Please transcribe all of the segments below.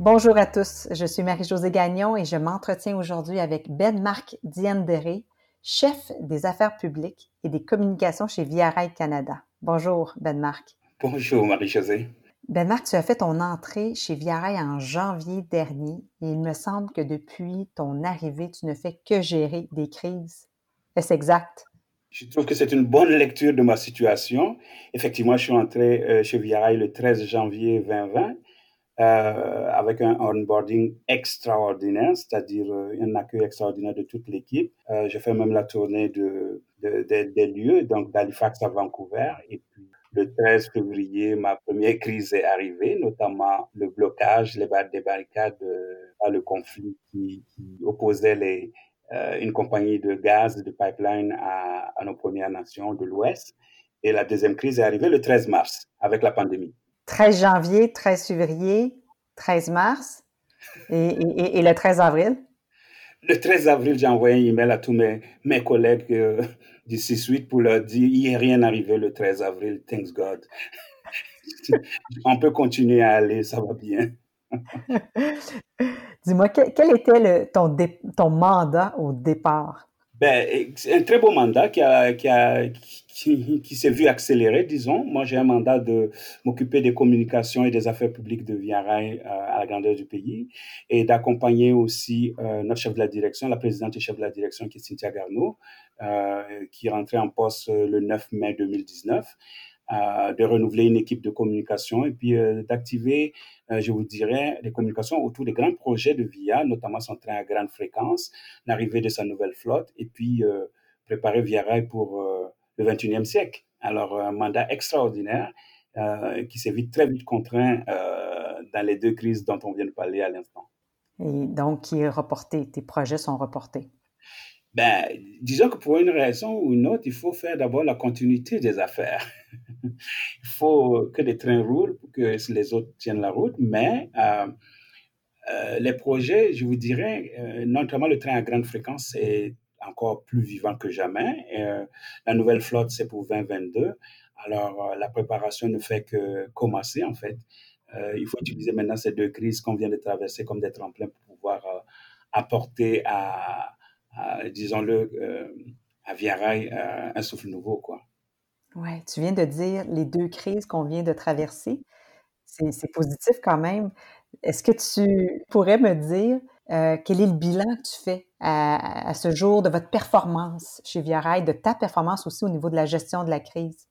Bonjour à tous, je suis Marie-Josée Gagnon et je m'entretiens aujourd'hui avec Ben-Marc Diendéré, chef des affaires publiques et des communications chez Via Canada. Bonjour, Ben-Marc. Bonjour, Marie-Josée. Ben-Marc, tu as fait ton entrée chez Via en janvier dernier et il me semble que depuis ton arrivée, tu ne fais que gérer des crises. Est-ce exact? Je trouve que c'est une bonne lecture de ma situation. Effectivement, je suis entré euh, chez Via le 13 janvier 2020 euh, avec un onboarding extraordinaire, c'est-à-dire euh, un accueil extraordinaire de toute l'équipe. Euh, j'ai fait même la tournée de, de, des lieux, donc d'Halifax à Vancouver. Et puis, le 13 février, ma première crise est arrivée, notamment le blocage, les des barricades, euh, le conflit qui, opposait euh, une compagnie de gaz de pipeline à nos Premières Nations de l'Ouest. Et la deuxième crise est arrivée le 13 mars avec la pandémie. 13 janvier, 13 février, 13 mars et, le 13 avril? Le 13 avril, j'ai envoyé un email à tous mes, mes collègues euh, du C-Suite pour leur dire il n'est rien arrivé le 13 avril, thanks God. On peut continuer à aller, ça va bien. Dis-moi, quel, était le, ton, ton mandat au départ? Ben, un très beau mandat qui, a, qui, a, qui, qui s'est vu accélérer, disons. Moi, j'ai un mandat de m'occuper des communications et des affaires publiques de Via euh, à la grandeur du pays et d'accompagner aussi euh, notre chef de la direction, la présidente et chef de la direction qui est Cynthia Garneau, euh, qui rentrée en poste le 9 mai 2019 de renouveler une équipe de communication et puis euh, d'activer, euh, je vous dirais, les communications autour des grands projets de VIA, notamment son train à grande fréquence, l'arrivée de sa nouvelle flotte et puis euh, préparer Via Rail pour le 21e siècle. Alors, un mandat extraordinaire qui s'est vite, très vite contraint dans les deux crises dont on vient de parler à l'instant. Et donc, qui est reporté, tes projets sont reportés? Ben, disons que pour une raison ou une autre, il faut faire d'abord la continuité des affaires. Il faut que les trains roulent pour que les autres tiennent la route, mais euh, euh, les projets, je vous dirais, euh, notamment le train à grande fréquence, c'est encore plus vivant que jamais. La nouvelle flotte, c'est pour 2022. Alors, la préparation ne fait que commencer, en fait. Il faut utiliser maintenant ces deux crises qu'on vient de traverser comme des tremplins pour pouvoir apporter à disons-le, à Via euh, un souffle nouveau, quoi. Oui, tu viens de dire les deux crises qu'on vient de traverser. C'est positif quand même. Est-ce que tu pourrais me dire euh, quel est le bilan que tu fais à, ce jour de votre performance chez Via de ta performance aussi au niveau de la gestion de la crise?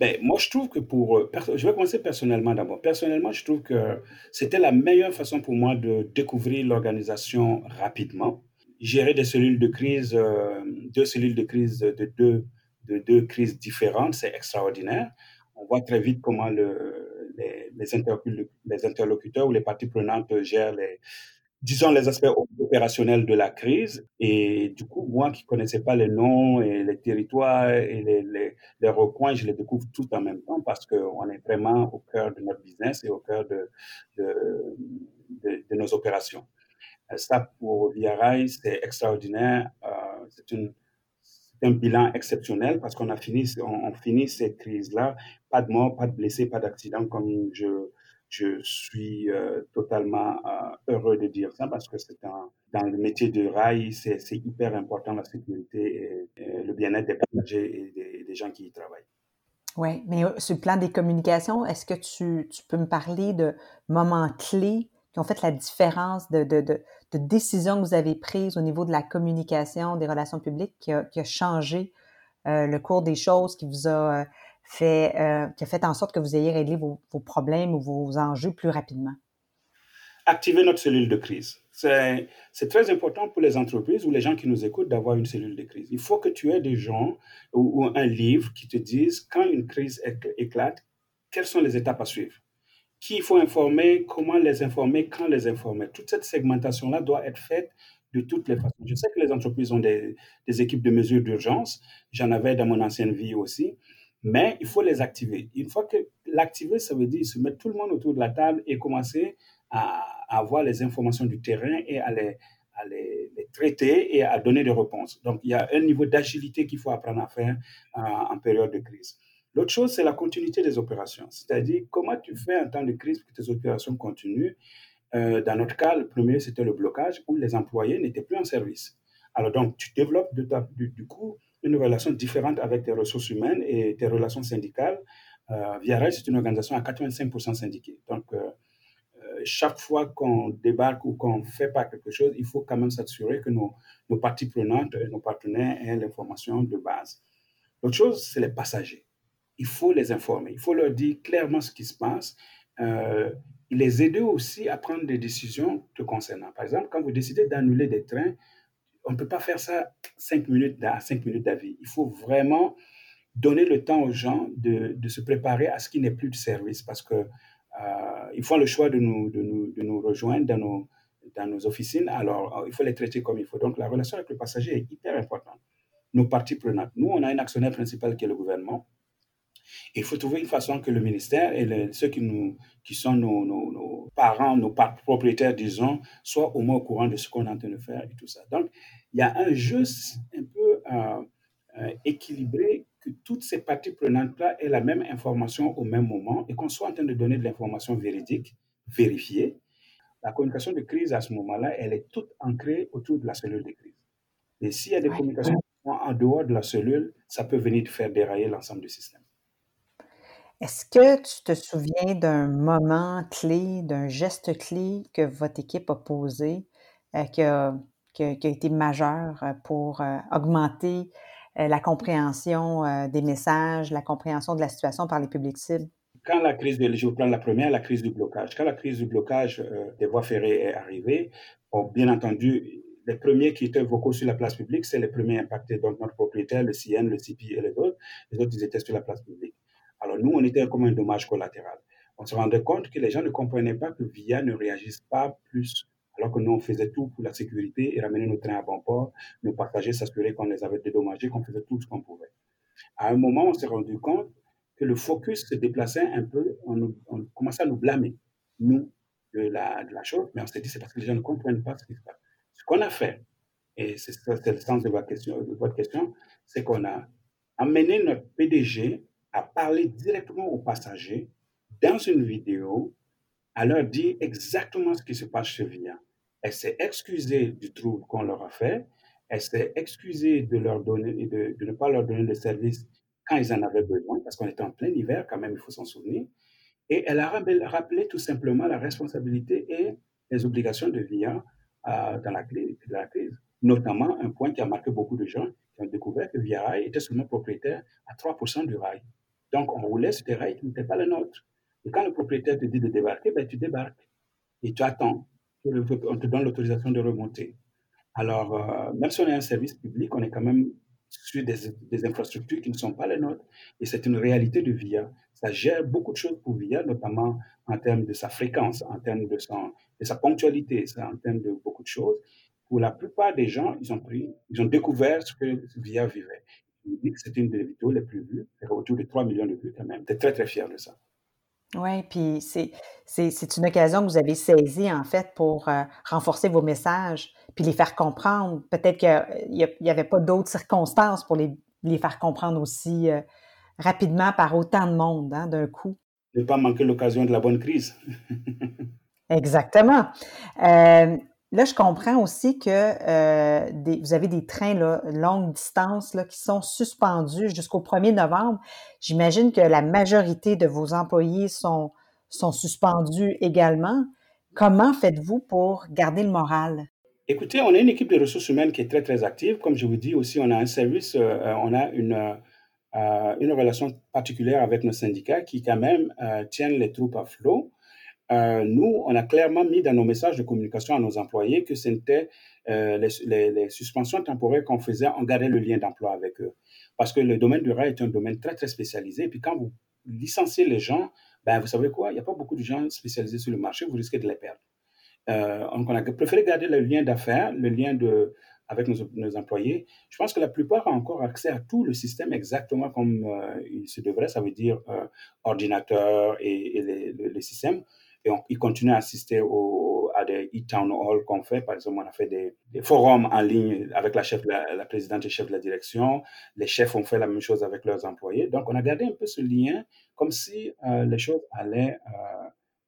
Ben, moi, je trouve que pour... Je vais commencer personnellement d'abord. Personnellement, je trouve que c'était la meilleure façon pour moi de découvrir l'organisation rapidement gérer des cellules de crise, euh, deux cellules de crise de deux, de deux crises différentes, c'est extraordinaire. On voit très vite comment le, les, interlocuteurs ou les parties prenantes gèrent les, disons, les aspects opérationnels de la crise. Et du coup, moi qui connaissais pas les noms et les territoires et les, recoins, je les découvre tout en même temps parce qu'on est vraiment au cœur de notre business et au cœur de, nos opérations. Ça, pour Via c'est extraordinaire. Euh, c'est un bilan exceptionnel parce qu'on a fini, on, finit cette crise-là, pas de mort, pas de blessés, pas d'accident, comme je, je suis euh, totalement euh, heureux de dire ça parce que c'est dans le métier de rail, c'est hyper important la sécurité et, le bien-être des passagers et des, gens qui y travaillent. Oui, mais sur le plan des communications, est-ce que tu, tu, peux me parler de moments clés qui ont fait la différence de, de, de, décisions que vous avez prises au niveau de la communication, des relations publiques, qui a, qui a changé euh, le cours des choses, qui vous a euh, fait, euh, qui a fait en sorte que vous ayez réglé vos, problèmes ou vos enjeux plus rapidement? Activer notre cellule de crise. C'est très important pour les entreprises ou les gens qui nous écoutent d'avoir une cellule de crise. Il faut que tu aies des gens ou, ou un livre qui te disent quand une crise éclate, quelles sont les étapes à suivre? Qui il faut informer, comment les informer, quand les informer. Toute cette segmentation-là doit être faite de toutes les façons. Je sais que les entreprises ont des, équipes de mesure d'urgence. J'en avais dans mon ancienne vie aussi. Mais il faut les activer. Une fois que l'activer, ça veut dire se mettre tout le monde autour de la table et commencer à, avoir les informations du terrain et à les, à les, traiter et à donner des réponses. Donc, il y a un niveau d'agilité qu'il faut apprendre à faire en période de crise. L'autre chose, c'est la continuité des opérations. C'est-à-dire, comment tu fais en temps de crise que tes opérations continuent? Euh, dans notre cas, le premier, c'était le blocage où les employés n'étaient plus en service. Alors, donc, tu développes du, coup une relation différente avec tes ressources humaines et tes relations syndicales. Euh, Via c'est une organisation à 85% syndiquée. Donc, euh, euh, chaque fois qu'on débarque ou qu'on fait pas quelque chose, il faut quand même s'assurer que nos parties prenantes et nos partenaires aient l'information de base. L'autre chose, c'est les passagers il faut les informer, il faut leur dire clairement ce qui se passe, euh, les aider aussi à prendre des décisions te concernant. Par exemple, quand vous décidez d'annuler des trains, on ne peut pas faire ça cinq minutes à cinq minutes d'avis. Il faut vraiment donner le temps aux gens de, de se préparer à ce qui n'est plus de service parce que euh, ils font le choix de nous, de nous, de nous rejoindre dans nos, dans nos officines, alors il faut les traiter comme il faut. Donc la relation avec le passager est hyper importante. Nos parties prenantes. Nous, on a un actionnaire principal qui est le gouvernement. Il faut trouver une façon que le ministère et ceux qui, nous, qui sont nos, nos, parents, nos propriétaires, disons, soient au moins au courant de ce qu'on est en train de faire et tout ça. Donc, il y a un jeu un peu euh, euh, équilibré que toutes ces parties prenantes-là aient la même information au même moment et qu'on soit en train de donner de l'information véridique, vérifiée. La communication de crise à ce moment-là, elle est toute ancrée autour de la cellule de crise. Et s'il y a des communications en dehors de la cellule, ça peut venir faire dérailler l'ensemble du système. Est-ce que tu te souviens d'un moment clé, d'un geste clé que votre équipe a posé, euh, qui, a, été majeur euh, pour euh, augmenter la compréhension des messages, la compréhension de la situation par les publics cibles? Quand la crise de, je vais prendre la première, la crise du blocage. Quand la crise du blocage des voies ferrées est arrivée, bien entendu, les premiers qui étaient vocaux sur la place publique, c'est les premiers impactés. Donc, notre propriétaire, le CN, le CPI et les autres. Les autres, ils étaient sur la place publique. Nous, on était comme un dommage collatéral. On se rendait compte que les gens ne comprenaient pas que VIA ne réagisse pas plus, alors que nous, on faisait tout pour la sécurité et ramener nos trains à bon port, nos passagers s'assurer qu'on les avait dédommagés, qu'on faisait tout ce qu'on pouvait. À un moment, on s'est rendu compte que le focus se déplaçait un peu, on, commençait à nous blâmer, nous, de la, chose, mais on s'est dit c'est parce que les gens ne comprennent pas ce qui se passe. Ce qu'on a fait, et c'est le sens de votre question c'est qu'on a amené notre PDG à parler directement aux passagers dans une vidéo, à leur dire exactement ce qui se passe chez VIA. Elle s'est excusée du trouble qu'on leur a fait. Elle s'est excusée de, leur donner, de, ne pas leur donner le service quand ils en avaient besoin, parce qu'on était en plein hiver, quand même, il faut s'en souvenir. Et elle a rappelé tout simplement la responsabilité et les obligations de VIA euh, dans, la, dans la crise. Notamment un point qui a marqué beaucoup de gens qui ont découvert que VIA Rail était seulement propriétaire à 3% du rail. Donc, on roulait sur des rails qui n'étaient pas les nôtres. Et quand le propriétaire te dit de débarquer, ben, tu débarques. Et tu attends. On te donne l'autorisation de remonter. Alors, euh, même si on est un service public, on est quand même sur des, infrastructures qui ne sont pas les nôtres. Et c'est une réalité de VIA. Ça gère beaucoup de choses pour VIA, notamment en termes de sa fréquence, en termes de, sa ponctualité, en termes de beaucoup de choses. Pour la plupart des gens, ils ont pris, ils ont découvert ce que VIA vivait c'est une des vidéos les plus vues, autour de 3 millions de vues quand même. J'étais très, très fier de ça. Oui, puis c'est, c'est, une occasion que vous avez saisie, en fait, pour euh, renforcer vos messages, puis les faire comprendre. Peut-être qu'il n'y avait pas d'autres circonstances pour les, les faire comprendre aussi euh, rapidement par autant de monde, hein, d'un coup. Ne pas manquer l'occasion de la bonne crise. Exactement. Euh, Là, je comprends aussi que euh, vous avez des trains là, longue distance qui sont suspendus jusqu'au 1er novembre. J'imagine que la majorité de vos employés sont, suspendus également. Comment faites-vous pour garder le moral? Écoutez, on a une équipe de ressources humaines qui est très, très active. Comme je vous dis aussi, on a un service, euh, on a euh, une relation particulière avec nos syndicats qui quand même tiennent les troupes à flot. Euh, nous, on a clairement mis dans nos messages de communication à nos employés que c'était euh, les, suspensions temporaires qu'on faisait, on gardait le lien d'emploi avec eux. Parce que le domaine du rail est un domaine très, très spécialisé. Et puis quand vous licenciez les gens, ben, vous savez quoi, il n'y a pas beaucoup de gens spécialisés sur le marché, vous risquez de les perdre. Euh, donc, on a préféré garder le lien d'affaires, le lien de, avec nos, employés. Je pense que la plupart ont encore accès à tout le système exactement comme il se devrait, ça veut dire ordinateur et, les, les, systèmes. Et on, ils continuent à assister au, à des e-town hall qu'on fait. Par exemple, on a fait des, forums en ligne avec la, chef, la, présidente et chef de la direction. Les chefs ont fait la même chose avec leurs employés. Donc, on a gardé un peu ce lien comme si euh, les choses allaient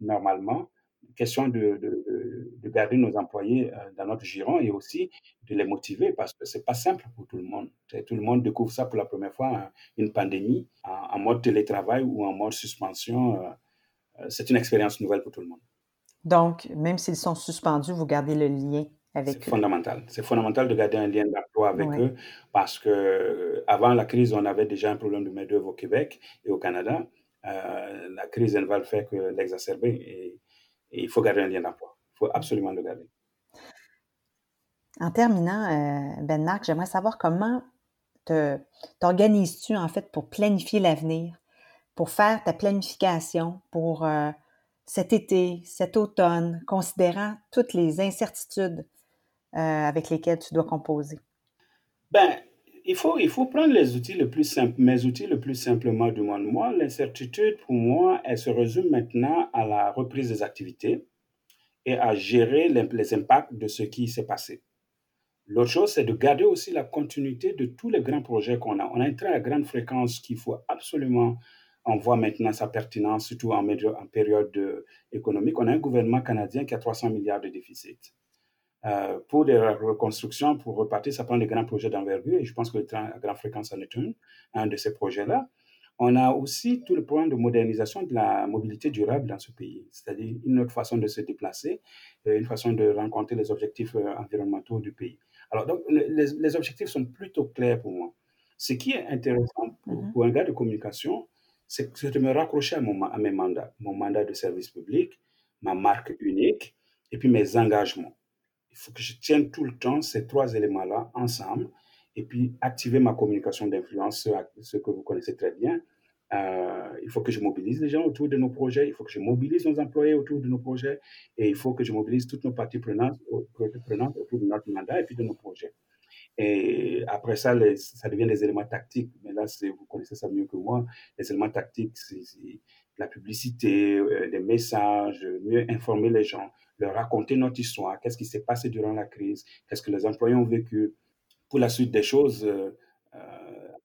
normalement question de, de, de, garder nos employés euh, dans notre giron et aussi de les motiver parce que c'est pas simple pour tout le monde. Tout le monde découvre ça pour la première fois, hein, une pandémie en, mode télétravail ou en mode suspension. Euh, euh, c'est une expérience nouvelle pour tout le monde. Donc, même s'ils sont suspendus, vous gardez le lien avec eux. C'est fondamental. C'est fondamental de garder un lien d'emploi avec eux parce que avant la crise, on avait déjà un problème de main-d'œuvre au Québec et au Canada. la crise, elle va le faire que l'exacerber. Et et il faut garder un lien d'emploi. Il faut absolument le garder. En terminant, euh, Ben Marc, j'aimerais savoir comment t'organises-tu en fait pour planifier l'avenir, pour faire ta planification pour euh, cet été, cet automne, considérant toutes les incertitudes euh, avec lesquelles tu dois composer? Ben, il faut, il faut prendre les outils le plus mes outils le plus simplement du monde. Moi, l'incertitude, pour moi, elle se résume maintenant à la reprise des activités et à gérer les, impacts de ce qui s'est passé. L'autre chose, c'est de garder aussi la continuité de tous les grands projets qu'on a. On a un train à grande fréquence qu'il faut absolument, on voit maintenant sa pertinence, surtout en, en période économique. On a un gouvernement canadien qui a 300 milliards de déficit. Euh, pour des reconstructions, pour repartir, ça prend des grands projets d'envergure et je pense que le train à grande fréquence en est un, un de ces projets-là. On a aussi tout le programme de modernisation de la mobilité durable dans ce pays, c'est-à-dire une autre façon de se déplacer, euh, une façon de rencontrer les objectifs euh, environnementaux du pays. Alors, donc, les, les objectifs sont plutôt clairs pour moi. Ce qui est intéressant pour, mm-hmm. pour un gars de communication, c'est de me raccrocher à, mon, à mes mandats, mon mandat de service public, ma marque unique et puis mes engagements il faut que je tienne tout le temps ces trois éléments-là ensemble et puis activer ma communication d'influence, ce, que vous connaissez très bien. Euh, il faut que je mobilise les gens autour de nos projets, il faut que je mobilise nos employés autour de nos projets et il faut que je mobilise toutes nos parties prenantes, prenantes autour de notre mandat et puis de nos projets. Et après ça, ça devient des éléments tactiques. Mais là, vous connaissez ça mieux que moi. Les éléments tactiques, c'est la publicité, euh, des messages, mieux informer les gens, leur raconter notre histoire, qu'est-ce qui s'est passé durant la crise, qu'est-ce que les employés ont vécu? Pour la suite des choses, euh, euh,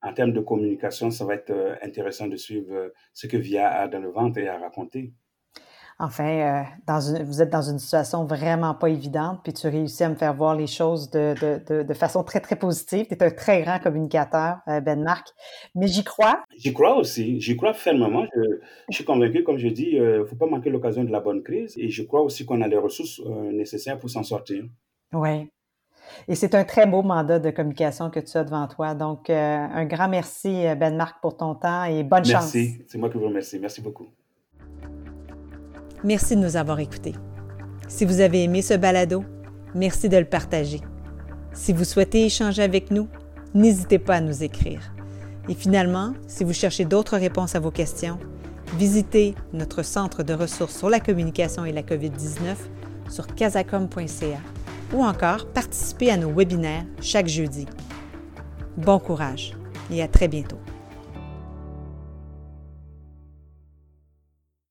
en termes de communication, ça va être euh, intéressant de suivre ce que VIA a dans le ventre et à raconter. Enfin, dans vous êtes dans une situation vraiment pas évidente, puis tu réussis à me faire voir les choses de, de, de, façon très, très positive. Tu es un très grand communicateur, Ben Marc. Mais j'y crois. J'y crois aussi. J'y crois fermement. Je, je, suis convaincu, comme je dis, il ne faut pas manquer l'occasion de la bonne crise. Et je crois aussi qu'on a les ressources nécessaires pour s'en sortir. Oui. Et c'est un très beau mandat de communication que tu as devant toi. Donc, un grand merci, Ben Marc, pour ton temps et bonne chance. Merci. C'est moi qui vous remercie. Merci beaucoup. Merci de nous avoir écoutés. Si vous avez aimé ce balado, merci de le partager. Si vous souhaitez échanger avec nous, n'hésitez pas à nous écrire. Et finalement, si vous cherchez d'autres réponses à vos questions, visitez notre centre de ressources sur la communication et la COVID-19 sur casacom.ca ou encore participez à nos webinaires chaque jeudi. Bon courage et à très bientôt.